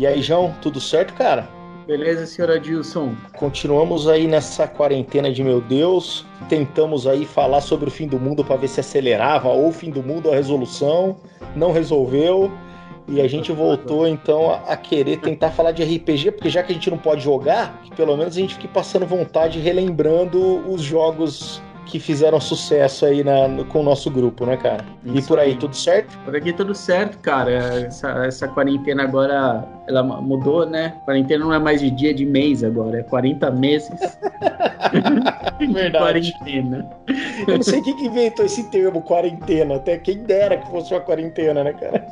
E aí, João, tudo certo, cara? Beleza, senhor Adilson? Continuamos aí nessa quarentena de meu Deus. Tentamos aí falar sobre o fim do mundo para ver se acelerava ou o fim do mundo a resolução. Não resolveu. E a gente voltou então a, querer tentar falar de RPG, porque já que a gente não pode jogar, que pelo menos a gente fique passando vontade relembrando os jogos que fizeram sucesso aí na, no, com o nosso grupo, né, cara? Isso e por aí, aí, tudo certo? Por aqui tudo certo, cara. Essa, essa quarentena agora, ela mudou, né? Quarentena não é mais de dia, é de mês agora. É 40 meses. Verdade. quarentena. Eu não sei quem que inventou esse termo, quarentena. Até quem dera que fosse uma quarentena, né, cara?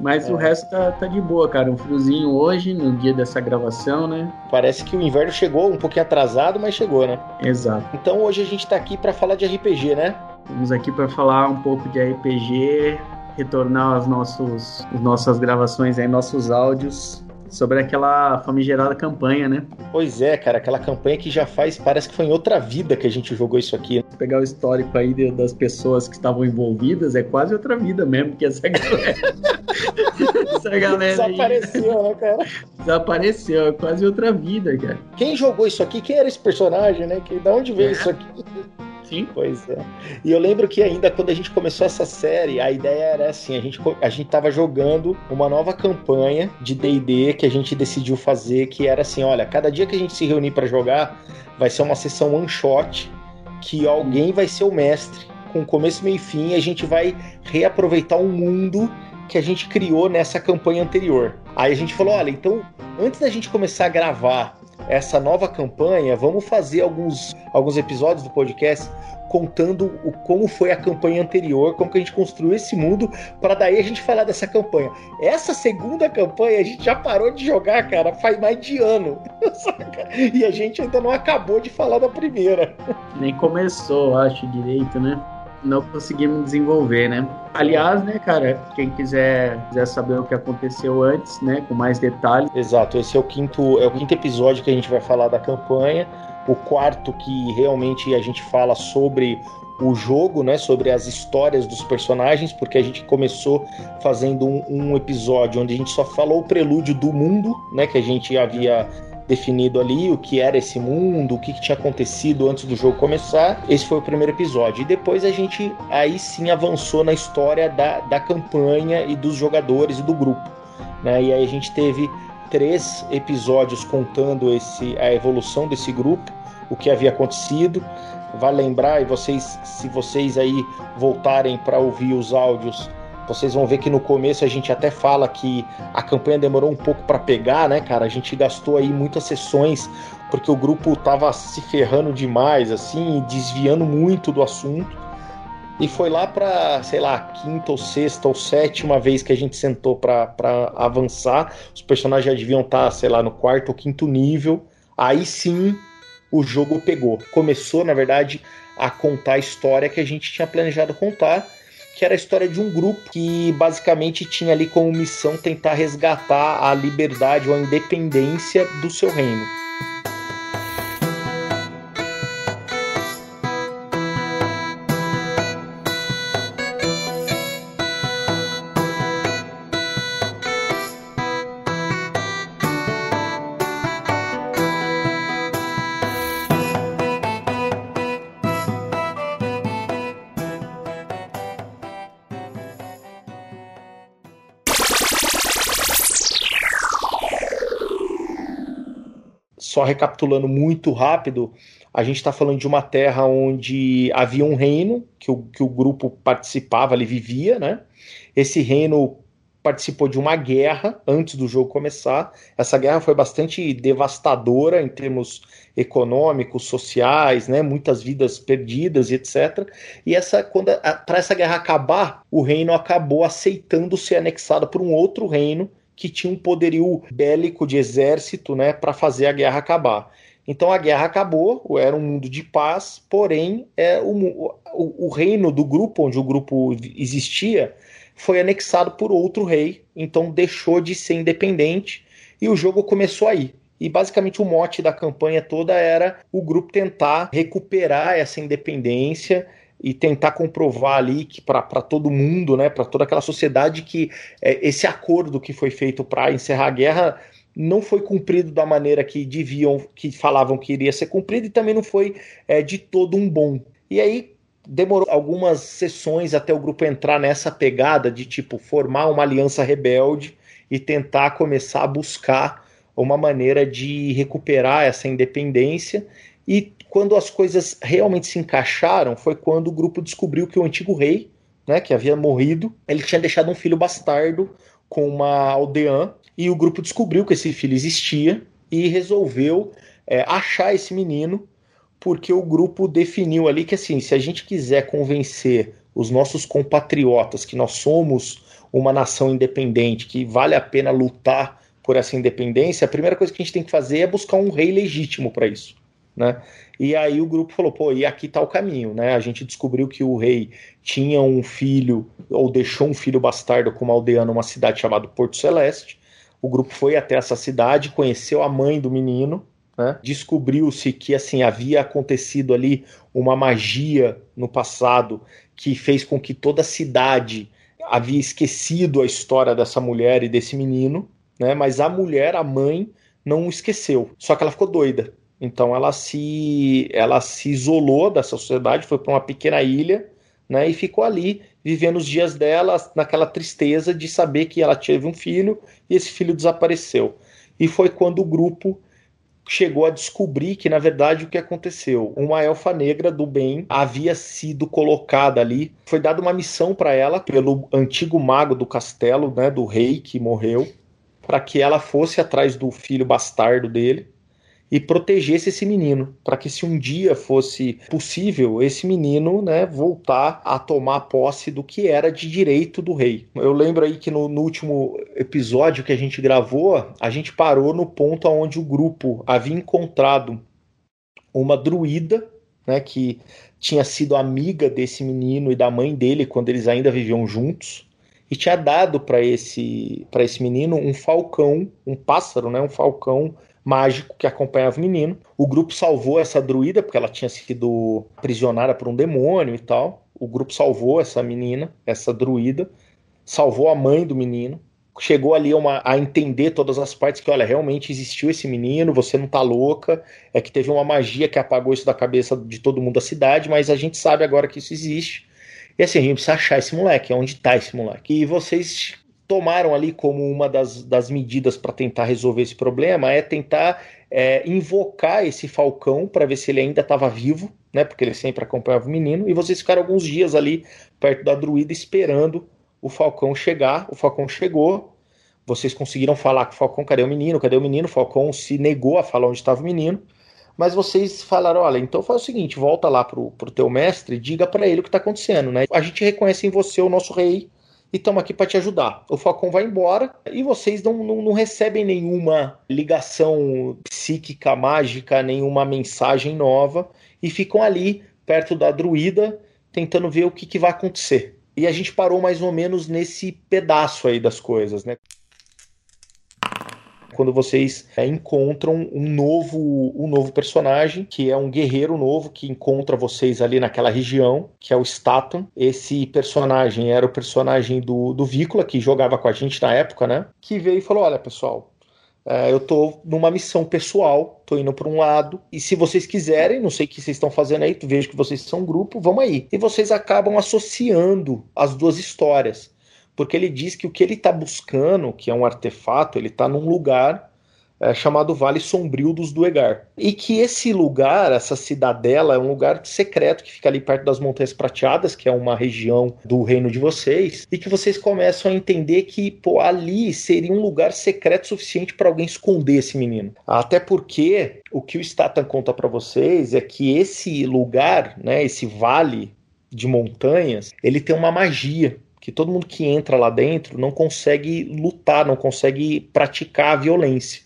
Mas é. o resto tá, tá de boa, cara. Um friozinho hoje, no dia dessa gravação, né? Parece que o inverno chegou um pouquinho atrasado, mas chegou, né? Exato. Então hoje a gente tá aqui para falar de RPG, né? Estamos aqui para falar um pouco de RPG, retornar as, nossos, as nossas gravações aí, nossos áudios sobre aquela famigerada campanha, né? Pois é, cara, aquela campanha que já faz, parece que foi em outra vida que a gente jogou isso aqui. Pegar o histórico aí das pessoas que estavam envolvidas, é quase outra vida mesmo, que essa galera. essa galera Desapareceu, aí... né, cara? Desapareceu, é quase outra vida, cara. Quem jogou isso aqui? Quem era esse personagem, né? Que, da onde veio é. isso aqui? Sim. Pois é. E eu lembro que ainda quando a gente começou essa série, a ideia era assim, a gente, a gente tava jogando uma nova campanha de D&D que a gente decidiu fazer, que era assim, olha, cada dia que a gente se reunir para jogar, vai ser uma sessão one shot, que alguém vai ser o mestre, com começo, meio e fim, e a gente vai reaproveitar um mundo que a gente criou nessa campanha anterior. Aí a gente falou, olha, então, antes da gente começar a gravar essa nova campanha, vamos fazer alguns, alguns episódios do podcast contando o, como foi a campanha anterior, como que a gente construiu esse mundo, para daí a gente falar dessa campanha. Essa segunda campanha a gente já parou de jogar, cara, faz mais de ano. e a gente ainda não acabou de falar da primeira. Nem começou, acho, direito, né? Não conseguimos desenvolver, né? Aliás, né, cara, quem quiser, quiser saber o que aconteceu antes, né, com mais detalhes. Exato, esse é o quinto, é o quinto episódio que a gente vai falar da campanha. O quarto que realmente a gente fala sobre o jogo, né, sobre as histórias dos personagens, porque a gente começou fazendo um, um, episódio onde a gente só falou o prelúdio do mundo, né, que a gente havia definido ali o que era esse mundo, o que, que, tinha acontecido antes do jogo começar. Esse foi o primeiro episódio. E depois a gente aí sim avançou na história da, da campanha e dos jogadores e do grupo. Né? E aí a gente teve três episódios contando esse, a evolução desse grupo, o que havia acontecido. Vale lembrar, e vocês, se vocês aí voltarem para ouvir os áudios vocês vão ver que no começo a gente até fala que a campanha demorou um pouco para pegar, né, cara? A gente gastou aí muitas sessões porque o grupo tava se ferrando demais, assim, desviando muito do assunto. E foi lá para, sei lá, quinta ou sexta ou sétima vez que a gente sentou para avançar. Os personagens já deviam estar, tá, sei lá, no quarto ou quinto nível. Aí sim o jogo pegou. Começou, na verdade, a contar a história que a gente tinha planejado contar que era a história de um grupo que basicamente tinha ali como missão tentar resgatar a liberdade ou a independência do seu reino. Só recapitulando muito rápido, a gente está falando de uma terra onde havia um reino que o, que o grupo participava, ele vivia, né? Esse reino participou de uma guerra antes do jogo começar. Essa guerra foi bastante devastadora em termos econômicos, sociais, né? Muitas vidas perdidas e etc. E essa quando para essa guerra acabar, o reino acabou aceitando ser anexado por um outro reino que tinha um poderio bélico de exército, né, para fazer a guerra acabar. Então a guerra acabou, era um mundo de paz, porém é, o, o, o reino do grupo, onde o grupo existia, foi anexado por outro rei, então deixou de ser independente e o jogo começou aí. E basicamente o mote da campanha toda era o grupo tentar recuperar essa independência e tentar comprovar ali que para todo mundo, né, para toda aquela sociedade que é, esse acordo que foi feito para encerrar a guerra não foi cumprido da maneira que deviam, que falavam que iria ser cumprido e também não foi é, de todo um bom. E aí demorou algumas sessões até o grupo entrar nessa pegada de tipo formar uma aliança rebelde e tentar começar a buscar uma maneira de recuperar essa independência. E quando as coisas realmente se encaixaram, foi quando o grupo descobriu que o antigo rei, né, que havia morrido, ele tinha deixado um filho bastardo com uma aldeã, e o grupo descobriu que esse filho existia e resolveu é, achar esse menino porque o grupo definiu ali que assim, se a gente quiser convencer os nossos compatriotas que nós somos uma nação independente, que vale a pena lutar por essa independência, a primeira coisa que a gente tem que fazer é buscar um rei legítimo para isso, né? E aí o grupo falou, pô, e aqui tá o caminho, né? A gente descobriu que o rei tinha um filho, ou deixou um filho bastardo com uma aldeia numa cidade chamada Porto Celeste. O grupo foi até essa cidade, conheceu a mãe do menino, né? Descobriu-se que assim havia acontecido ali uma magia no passado que fez com que toda a cidade havia esquecido a história dessa mulher e desse menino, né? Mas a mulher, a mãe, não esqueceu. Só que ela ficou doida. Então ela se ela se isolou dessa sociedade, foi para uma pequena ilha, né? E ficou ali vivendo os dias dela naquela tristeza de saber que ela teve um filho e esse filho desapareceu. E foi quando o grupo chegou a descobrir que, na verdade, o que aconteceu? Uma elfa negra do bem havia sido colocada ali. Foi dada uma missão para ela pelo antigo mago do castelo, né, do rei que morreu, para que ela fosse atrás do filho bastardo dele e protegesse esse menino, para que se um dia fosse possível esse menino, né, voltar a tomar posse do que era de direito do rei. Eu lembro aí que no, no último episódio que a gente gravou, a gente parou no ponto onde o grupo havia encontrado uma druida, né, que tinha sido amiga desse menino e da mãe dele quando eles ainda viviam juntos e tinha dado para esse para esse menino um falcão, um pássaro, né, um falcão mágico que acompanhava o menino. O grupo salvou essa druida, porque ela tinha sido aprisionada por um demônio e tal. O grupo salvou essa menina, essa druida, salvou a mãe do menino. Chegou ali uma, a entender todas as partes que, olha, realmente existiu esse menino, você não tá louca, é que teve uma magia que apagou isso da cabeça de todo mundo da cidade, mas a gente sabe agora que isso existe. E assim, a gente precisa achar esse moleque, onde tá esse moleque. E vocês tomaram ali como uma das, das medidas para tentar resolver esse problema é tentar é, invocar esse falcão para ver se ele ainda estava vivo, né? Porque ele sempre acompanhava o menino, e vocês ficaram alguns dias ali perto da druida esperando o falcão chegar. O falcão chegou, vocês conseguiram falar com o falcão, cadê o menino? Cadê o menino? O falcão se negou a falar onde estava o menino. Mas vocês falaram, olha, então faz o seguinte, volta lá pro, pro teu mestre e diga para ele o que está acontecendo, né? A gente reconhece em você o nosso rei, e estamos aqui para te ajudar. O Falcão vai embora e vocês não, não, não, recebem nenhuma ligação psíquica, mágica, nenhuma mensagem nova e ficam ali perto da druida tentando ver o que, que vai acontecer. E a gente parou mais ou menos nesse pedaço aí das coisas, né? Quando vocês é, encontram um novo, um novo personagem, que é um guerreiro novo que encontra vocês ali naquela região, que é o Staton. Esse personagem era o personagem do, do Vícola, que jogava com a gente na época, né? Que veio e falou: Olha, pessoal, é, eu tô numa missão pessoal, tô indo para um lado, e se vocês quiserem, não sei o que vocês estão fazendo aí, vejo que vocês são um grupo, vamos aí. E vocês acabam associando as duas histórias porque ele diz que o que ele está buscando, que é um artefato, ele está num lugar é, chamado Vale Sombrio dos Duegar. E que esse lugar, essa cidadela, é um lugar secreto que fica ali perto das Montanhas Prateadas, que é uma região do reino de vocês, e que vocês começam a entender que pô, ali seria um lugar secreto suficiente para alguém esconder esse menino. Até porque o que o Statan conta para vocês é que esse lugar, né, esse vale de montanhas, ele tem uma magia que todo mundo que entra lá dentro não consegue lutar, não consegue praticar a violência.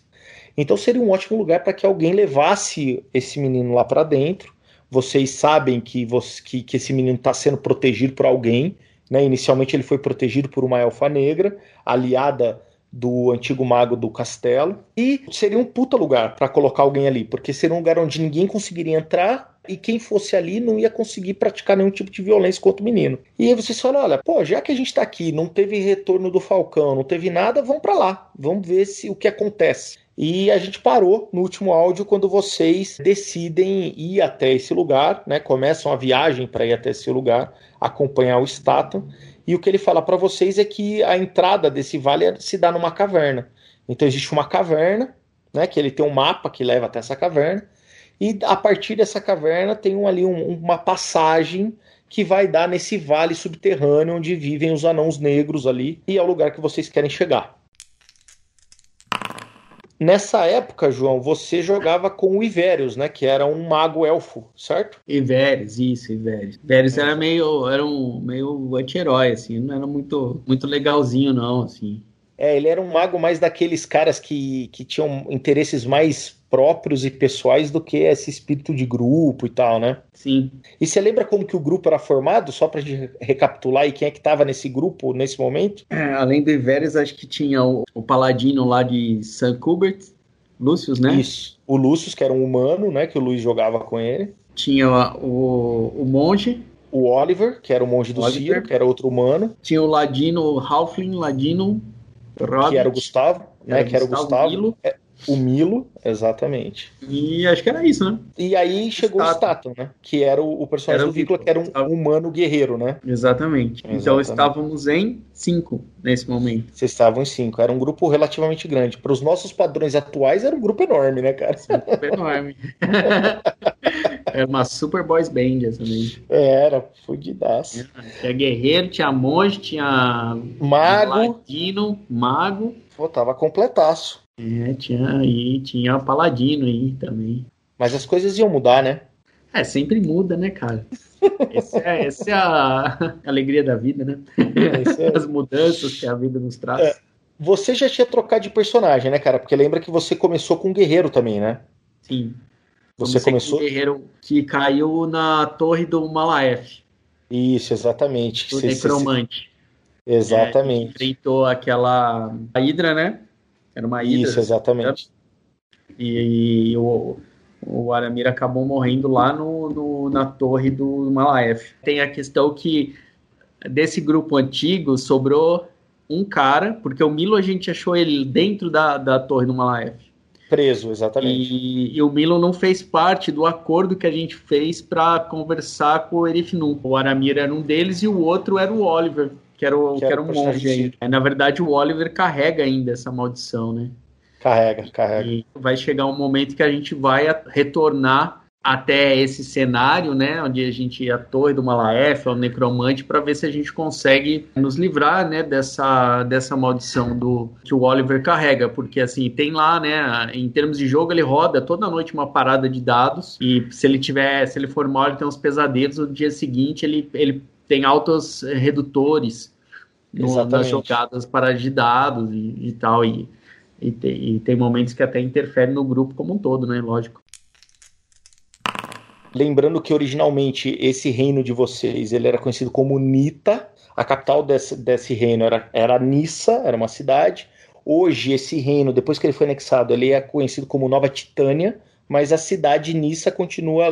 Então seria um ótimo lugar para que alguém levasse esse menino lá para dentro. Vocês sabem que, você, que, que esse menino está sendo protegido por alguém. Né? Inicialmente ele foi protegido por uma elfa negra, aliada do antigo mago do castelo. E seria um puta lugar para colocar alguém ali, porque seria um lugar onde ninguém conseguiria entrar e quem fosse ali não ia conseguir praticar nenhum tipo de violência contra o menino. E aí vocês falam: olha, pô, já que a gente tá aqui, não teve retorno do Falcão, não teve nada, vamos para lá, vamos ver se o que acontece. E a gente parou no último áudio quando vocês decidem ir até esse lugar, né? Começam a viagem para ir até esse lugar, acompanhar o Staton. E o que ele fala para vocês é que a entrada desse vale se dá numa caverna. Então existe uma caverna, né? Que ele tem um mapa que leva até essa caverna. E a partir dessa caverna tem um, ali um, uma passagem que vai dar nesse vale subterrâneo onde vivem os anãos negros ali e é o lugar que vocês querem chegar. Nessa época, João, você jogava com o Ivérios, né? Que era um mago elfo, certo? Ivérios, isso, Ivérios. Ivérios era meio, era um meio anti-herói, assim, não era muito, muito legalzinho, não, assim. É, ele era um mago mais daqueles caras que, que tinham interesses mais próprios e pessoais do que esse espírito de grupo e tal, né? Sim. E você lembra como que o grupo era formado? Só pra gente recapitular e quem é que tava nesse grupo nesse momento? É, além do Iveres, acho que tinha o, o Paladino lá de St. Kubert, Lúcius, né? Isso. O Lúcius, que era um humano, né? Que o Luiz jogava com ele. Tinha o, o monge. O Oliver, que era o monge do Oliver. Ciro, que era outro humano. Tinha o Ladino, o Halfling, Ladino, Robert, que era o Gustavo, né? Era que era o Gustavo. Milo. É, o Milo, exatamente. E acho que era isso, né? E aí chegou o Stato, né? Que era o, o personagem era do Vícola, que era um humano guerreiro, né? Exatamente. Exatamente. Então estávamos em cinco nesse momento. Vocês estavam em cinco. Era um grupo relativamente grande. Para os nossos padrões atuais, era um grupo enorme, né, cara? Super enorme. era uma super boys band também. Era, fudidaço. Tinha guerreiro, tinha monge, tinha mago, latino, mago. Pô, tava completaço. É, tinha aí, tinha Paladino aí também. Mas as coisas iam mudar, né? É, sempre muda, né, cara? Essa é, essa é a alegria da vida, né? É... As mudanças que a vida nos traz. É. Você já tinha trocado de personagem, né, cara? Porque lembra que você começou com um guerreiro também, né? Sim. Você começou. Com um guerreiro que caiu na torre do Malaef. Isso, exatamente. Do necromante. Exatamente. É, enfrentou aquela a Hidra, né? Era uma ilha. Isso, exatamente. E, e o, o Aramir acabou morrendo lá no, no, na torre do Malaef. Tem a questão que desse grupo antigo sobrou um cara, porque o Milo a gente achou ele dentro da, da torre do Malaef. Preso, exatamente. E, e, o Milo não fez parte do acordo que a gente fez para conversar com o Erifnu. O Aramir era um deles e o outro era o Oliver, que era, o, que, era, o monge aí. É, na verdade, o Oliver carrega ainda essa maldição, né? Carrega, carrega. E vai chegar um momento que a gente vai retornar até esse cenário, né, onde a gente a torre do Malaef, o necromante, para ver se a gente consegue nos livrar, né, dessa dessa maldição do que o Oliver carrega, porque assim tem lá, né, em termos de jogo ele roda toda noite uma parada de dados e se ele tiver, se ele for mal, ele tem uns pesadelos. No dia seguinte ele ele tem altos redutores no, nas jogadas para de dados e, e tal. E, e, tem, e tem momentos que até interferem no grupo como um todo, né? Lógico. Lembrando que originalmente esse reino de vocês ele era conhecido como Nita. A capital desse, desse reino era, era Nissa, era uma cidade. Hoje, esse reino, depois que ele foi anexado, ele é conhecido como Nova Titânia mas a cidade de Nissa continua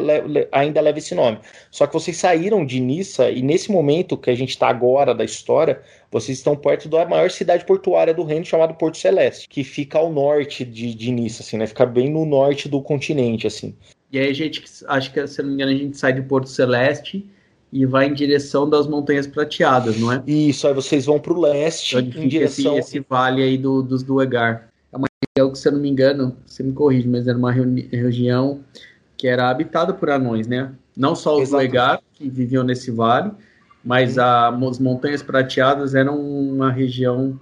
ainda leva esse nome. Só que vocês saíram de Nissa e nesse momento que a gente está agora da história, vocês estão perto da maior cidade portuária do reino chamada Porto Celeste, que fica ao norte de, de Nissa, assim, né? Fica bem no norte do continente, assim. E aí a gente, acho que se não me engano, a gente sai de Porto Celeste e vai em direção das Montanhas Prateadas, não é? Isso, aí vocês vão para o leste em direção esse, esse vale aí do, dos Duegar região que, se eu não me engano, você me corrige, mas era uma região que era habitada por anões, né? Não só os Legar, que viviam nesse vale, mas a, as Montanhas Prateadas eram uma região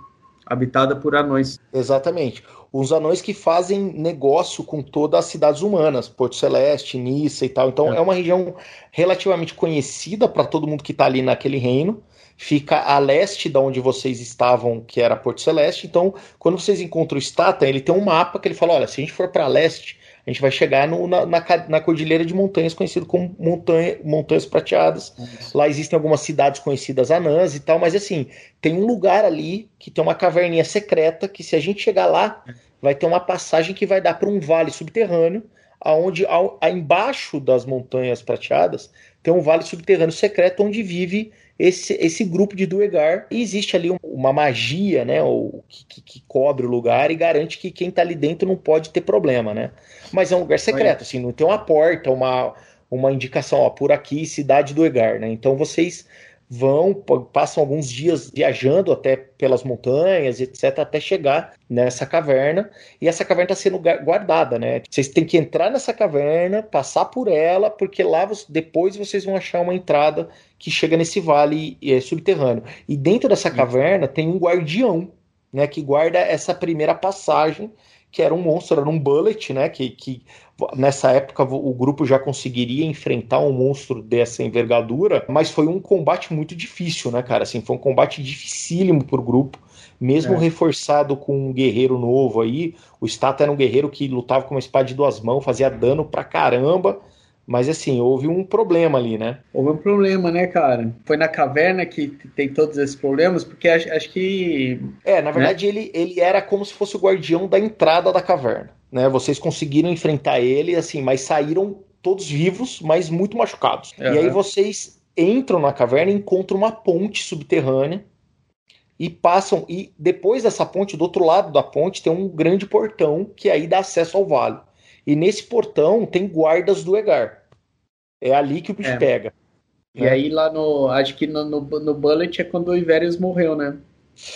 habitada por anões. Exatamente. Os anões que fazem negócio com todas as cidades humanas, Porto Celeste, Nissa e tal. Então é, é uma região relativamente conhecida para todo mundo que está ali naquele reino. Fica a leste da onde vocês estavam, que era Porto Celeste. Então, quando vocês encontram o Stata, ele tem um mapa que ele fala: olha, se a gente for para leste, a gente vai chegar no, na, na, na, cordilheira de montanhas, conhecido como montanha, Montanhas Prateadas. Isso. Lá existem algumas cidades conhecidas anãs e tal, mas assim, tem um lugar ali que tem uma caverninha secreta que se a gente chegar lá, vai ter uma passagem que vai dar para um vale subterrâneo, aonde ao, embaixo das Montanhas Prateadas tem um vale subterrâneo secreto onde vive esse, esse grupo de Duegar. E existe ali uma magia, né? O, que, que, cobre o lugar e garante que quem está ali dentro não pode ter problema, né? Mas é um lugar secreto, assim, não tem uma porta, uma, uma indicação, ó, por aqui, cidade do Egar, né? Então vocês vão, passam alguns dias viajando até pelas montanhas, etc., até chegar nessa caverna. E essa caverna está sendo guardada, né? Vocês têm que entrar nessa caverna, passar por ela, porque lá depois vocês vão achar uma entrada que chega nesse vale é, subterrâneo. E dentro dessa caverna tem um guardião, né? Que guarda essa primeira passagem que era um monstro, era um bullet, né? Que, que nessa época o grupo já conseguiria enfrentar um monstro dessa envergadura, mas foi um combate muito difícil, né, cara? Assim, foi um combate dificílimo pro grupo. Mesmo é. reforçado com um guerreiro novo aí, o Stata era um guerreiro que lutava com uma espada de duas mãos, fazia dano pra caramba, mas assim, houve um problema ali, né? Houve um problema, né, cara? Foi na caverna que tem todos esses problemas, porque acho, acho que. É, na verdade, né? ele, ele era como se fosse o guardião da entrada da caverna. Né? Vocês conseguiram enfrentar ele, assim, mas saíram todos vivos, mas muito machucados. Uhum. E aí vocês entram na caverna e encontram uma ponte subterrânea e passam. E depois dessa ponte, do outro lado da ponte, tem um grande portão que aí dá acesso ao vale. E nesse portão tem guardas do Egar. É ali que o bicho é. pega. E né? aí lá no. Acho que no, no, no Bullet é quando o Iverius morreu, né?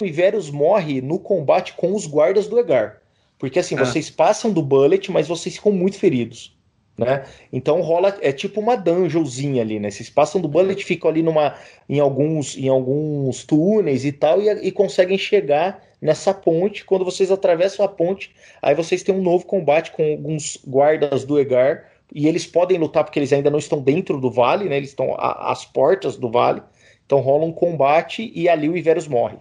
O Iverius morre no combate com os guardas do Egar. Porque assim, ah. vocês passam do Bullet, mas vocês ficam muito feridos. Né? Então rola é tipo uma dungeonzinha ali, né? Vocês passam do bullet, ficam ali numa em alguns em alguns túneis e tal e, e conseguem chegar nessa ponte. Quando vocês atravessam a ponte, aí vocês têm um novo combate com alguns guardas do Egar. E eles podem lutar porque eles ainda não estão dentro do vale, né? Eles estão às portas do vale. Então rola um combate e ali o Iverus morre.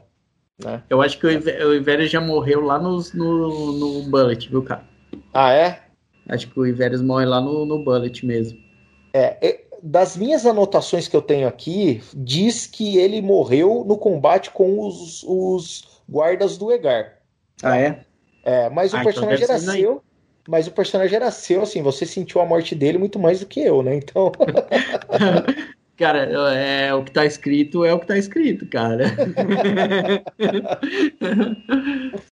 Né? Eu acho que o Iverus já morreu lá no, no, no Bullet, viu, cara? Ah, é? Acho que o Iverus morre lá no, no Bullet mesmo. É, das minhas anotações que eu tenho aqui, diz que ele morreu no combate com os, os guardas do Egar. Ah, é? É, mas ah, o então personagem então era seu. Mas o personagem era seu, assim, você sentiu a morte dele muito mais do que eu, né? Então. Cara, é, o que tá escrito é o que tá escrito, cara.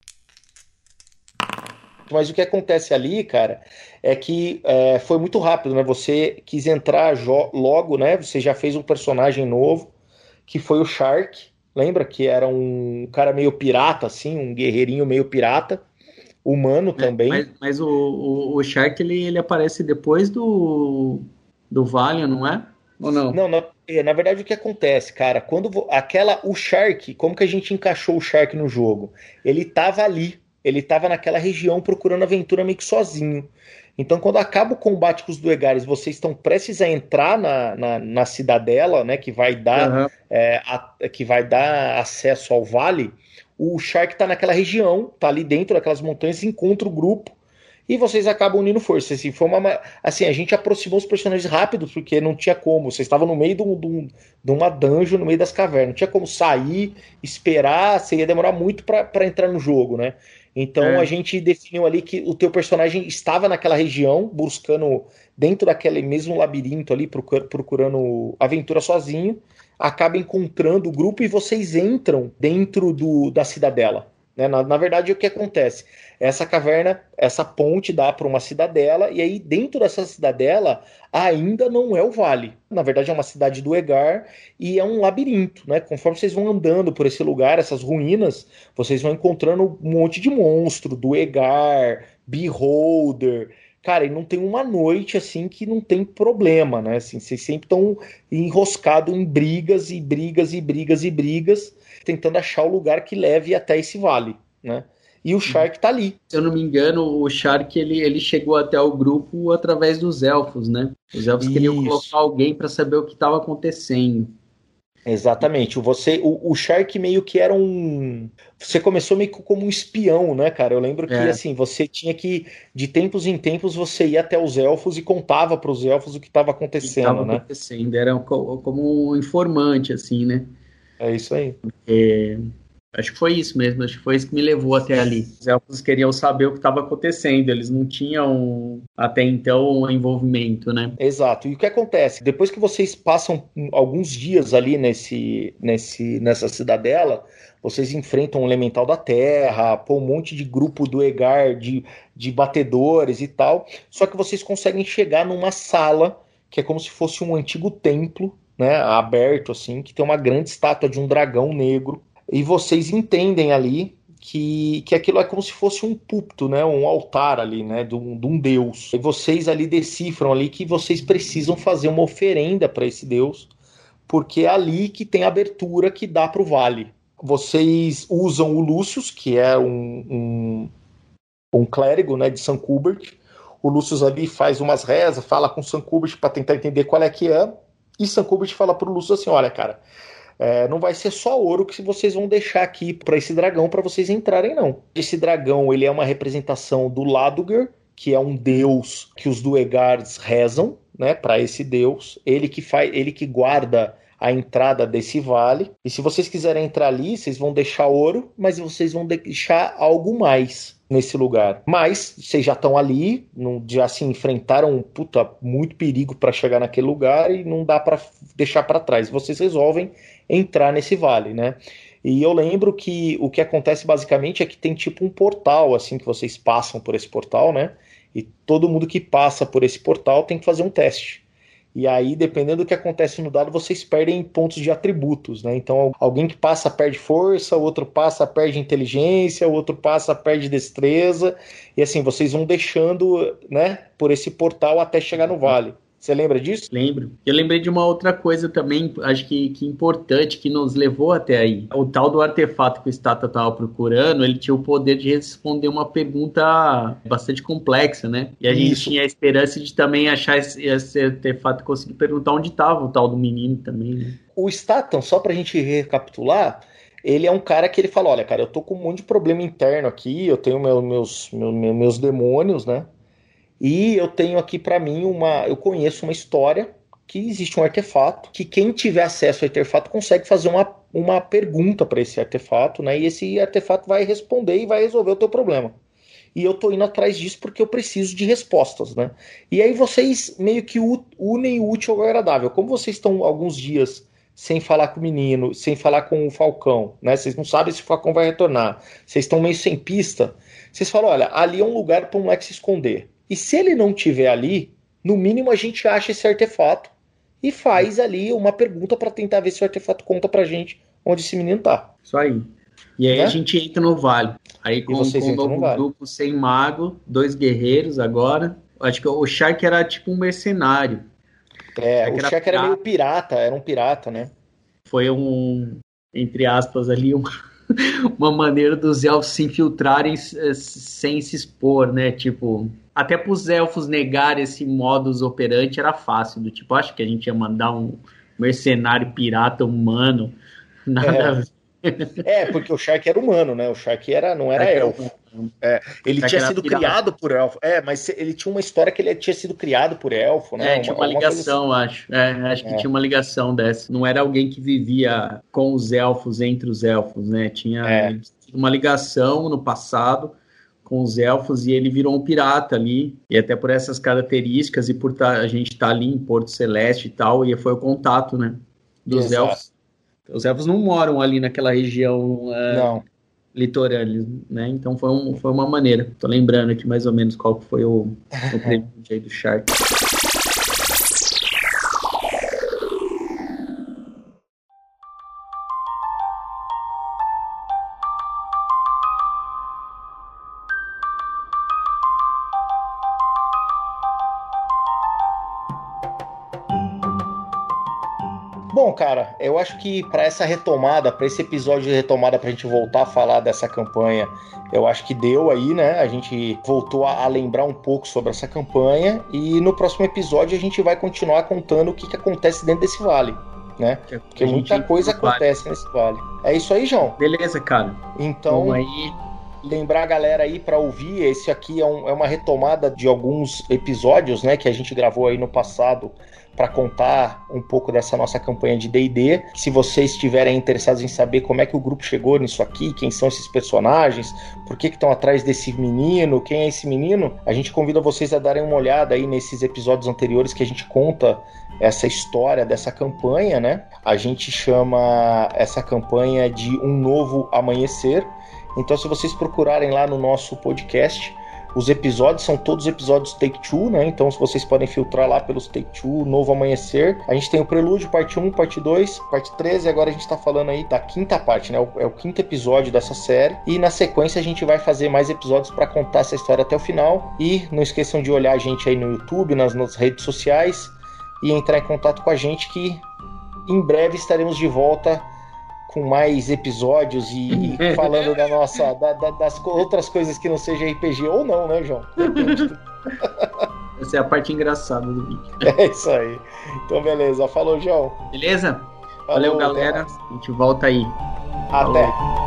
Mas o que acontece ali, cara, é que é, foi muito rápido, né? Você quis entrar logo, né? Você já fez um personagem novo, que foi o Shark. Lembra que era um cara meio pirata, assim, um guerreirinho meio pirata, humano é, também. Mas, mas o, o, o, Shark ele, ele aparece depois do, do Valiant, não é? Ou não? Não, na, é, na verdade o que acontece, cara, quando aquela o Shark, como que a gente encaixou o Shark no jogo? Ele tava ali, ele tava naquela região procurando aventura meio que sozinho. Então, quando acaba o combate com os Duegares, vocês estão prestes a entrar na, na, na cidadela, né? Que vai dar, uhum. é, a, que vai dar acesso ao vale. O Shark está naquela região, tá ali dentro daquelas montanhas, encontra o grupo e vocês acabam unindo forças. Assim, foi uma, assim, a gente aproximou os personagens rápido, porque não tinha como. Vocês estavam no meio de, um, de, uma dungeon, no meio das cavernas. Não tinha como sair, esperar, você ia demorar muito para entrar no jogo, né? Então é. a gente definiu ali que o teu personagem estava naquela região, buscando dentro daquele mesmo labirinto ali, procurando aventura sozinho, acaba encontrando o grupo e vocês entram dentro do, da cidadela. Né? Na, na verdade, o que acontece? Essa caverna, essa ponte dá para uma cidadela, e aí dentro dessa cidadela ainda não é o vale. Na verdade, é uma cidade do Egar e é um labirinto, né? Conforme vocês vão andando por esse lugar, essas ruínas, vocês vão encontrando um monte de monstro do Egar, Beholder. Cara, e não tem uma noite assim que não tem problema, né? Assim, vocês sempre estão enroscados em brigas e brigas e brigas e brigas, tentando achar o lugar que leve até esse vale, né? E o Shark tá ali. Se eu não me engano, o Shark ele, ele chegou até o grupo através dos elfos, né? Os elfos Isso. queriam colocar alguém para saber o que estava acontecendo. Exatamente. Você, o, o Shark meio que era um. Você começou meio que como um espião, né, cara? Eu lembro que é. assim, você tinha que, de tempos em tempos, você ia até os elfos e contava para os elfos o que estava acontecendo, que tava né? acontecendo. Era como um informante, assim, né? É isso aí. É, Acho que foi isso mesmo, acho que foi isso que me levou até ali. Os elfos queriam saber o que estava acontecendo, eles não tinham até então um envolvimento, né? Exato. E o que acontece? Depois que vocês passam alguns dias ali nesse, nesse, nessa cidadela, vocês enfrentam um elemental da terra, pô, um monte de grupo do Egar, de, de batedores e tal. Só que vocês conseguem chegar numa sala que é como se fosse um antigo templo, né, aberto assim, que tem uma grande estátua de um dragão negro e vocês entendem ali que, que aquilo é como se fosse um púlpito, né, um altar ali, né, de um, de um deus. E vocês ali decifram ali que vocês precisam fazer uma oferenda para esse deus, porque é ali que tem a abertura que dá para o vale. Vocês usam o Lúcius, que é um, um, um clérigo, né, de São Kubert. O Lúcius ali faz umas rezas, fala com São Kubert para tentar entender qual é que é. E São Kubert fala para o Lúcius assim, olha, cara, é, não vai ser só ouro que vocês vão deixar aqui para esse dragão para vocês entrarem, não. Esse dragão ele é uma representação do Laduger, que é um deus que os Duegards rezam, né, para esse deus. Ele que faz, ele que guarda a entrada desse vale. E se vocês quiserem entrar ali, vocês vão deixar ouro, mas vocês vão deixar algo mais nesse lugar. Mas vocês já estão ali, não, já se enfrentaram puta, muito perigo para chegar naquele lugar e não dá para deixar para trás. Vocês resolvem entrar nesse vale, né? E eu lembro que o que acontece basicamente é que tem tipo um portal, assim, que vocês passam por esse portal, né? E todo mundo que passa por esse portal tem que fazer um teste. E aí, dependendo do que acontece no dado, vocês perdem pontos de atributos, né? Então, alguém que passa perde força, o outro passa perde inteligência, o outro passa perde destreza. E assim, vocês vão deixando, né, por esse portal até chegar no vale. Você lembra disso? Lembro. Eu lembrei de uma outra coisa também, acho que, que importante, que nos levou até aí. O tal do artefato que o Stata estava procurando, ele tinha o poder de responder uma pergunta bastante complexa, né? E a Isso. gente tinha a esperança de também achar esse, esse artefato e conseguir perguntar onde estava o tal do menino também, né? O Statham, só pra gente recapitular, ele é um cara que ele fala, olha, cara, eu tô com um monte de problema interno aqui, eu tenho meu, meus, meus, meus demônios, né? E eu tenho aqui para mim uma. Eu conheço uma história que existe um artefato, que quem tiver acesso ao artefato consegue fazer uma, uma pergunta para esse artefato, né? E esse artefato vai responder e vai resolver o teu problema. E eu tô indo atrás disso porque eu preciso de respostas, né? E aí vocês meio que unem o útil ao agradável. Como vocês estão alguns dias sem falar com o menino, sem falar com o Falcão, né? Vocês não sabem se o Falcão vai retornar. Vocês estão meio sem pista. Vocês falam, olha, ali é um lugar para um moleque se esconder. E se ele não tiver ali, no mínimo a gente acha esse artefato e faz ali uma pergunta para tentar ver se o artefato conta pra gente onde esse menino tá. Isso aí. E aí né? a gente entra no vale. Aí com, com um novo vale. grupo sem mago, dois guerreiros agora. Acho que o Shark era tipo um mercenário. É, o Shark, era, era meio pirata, era um pirata, né? Foi um, entre aspas, ali, uma, uma maneira dos elfos se infiltrarem eh, sem se expor, né? Tipo, até para os elfos negar esse modus operandi era fácil, do tipo, acho que a gente ia mandar um mercenário pirata humano, nada é. É, porque o Shark era humano, né? O Shark era, não era elfo. É, ele tinha sido pirata. criado por elfo. É, mas ele tinha uma história que ele tinha sido criado por elfo, né? É, tinha uma, uma ligação, assim. acho. É, acho que é. tinha uma ligação dessa. Não era alguém que vivia com os elfos, entre os elfos, né? Tinha é. uma ligação no passado com os elfos e ele virou um pirata ali. E até por essas características e por tá, a gente estar tá ali em Porto Celeste e tal, e foi o contato, né? Dos Exato. elfos. Os elfos não moram ali naquela região é, litorânea, né? Então foi, um, foi uma maneira. Tô lembrando aqui mais ou menos qual foi o, o prêmio do Shark. Cara, eu acho que para essa retomada, para esse episódio de retomada, para a gente voltar a falar dessa campanha, eu acho que deu aí, né? A gente voltou a, lembrar um pouco sobre essa campanha e no próximo episódio a gente vai continuar contando o que, que acontece dentro desse vale. Né? Porque muita coisa acontece nesse vale. É isso aí, João? Beleza, cara. Então, Vamos aí lembrar a galera aí para ouvir. Esse aqui é, um, é, uma retomada de alguns episódios, né, que a gente gravou aí no passado para contar um pouco dessa nossa campanha de D&D. Se vocês estiverem interessados em saber como é que o grupo chegou nisso aqui, quem são esses personagens, por que estão atrás desse menino, quem é esse menino, a gente convida vocês a darem uma olhada aí nesses episódios anteriores que a gente conta essa história dessa campanha, né? A gente chama essa campanha de Um Novo Amanhecer. Então, se vocês procurarem lá no nosso podcast, os episódios são todos episódios Take Two, né? Então vocês podem filtrar lá pelos Take Two, Novo Amanhecer. A gente tem o Prelúdio, parte 1, parte 2, parte 3, e agora a gente tá falando aí da quinta parte, né? É o quinto episódio dessa série. E na sequência a gente vai fazer mais episódios para contar essa história até o final. E não esqueçam de olhar a gente aí no YouTube, nas, nas redes sociais e entrar em contato com a gente que em breve estaremos de volta com mais episódios e, e falando da nossa da, da, das outras coisas que não seja RPG ou não, né, João? Essa é a parte engraçada do vídeo. É isso aí. Então, beleza. Falou, João. Beleza? Falou, Valeu, galera. A gente volta aí. Até. Falou.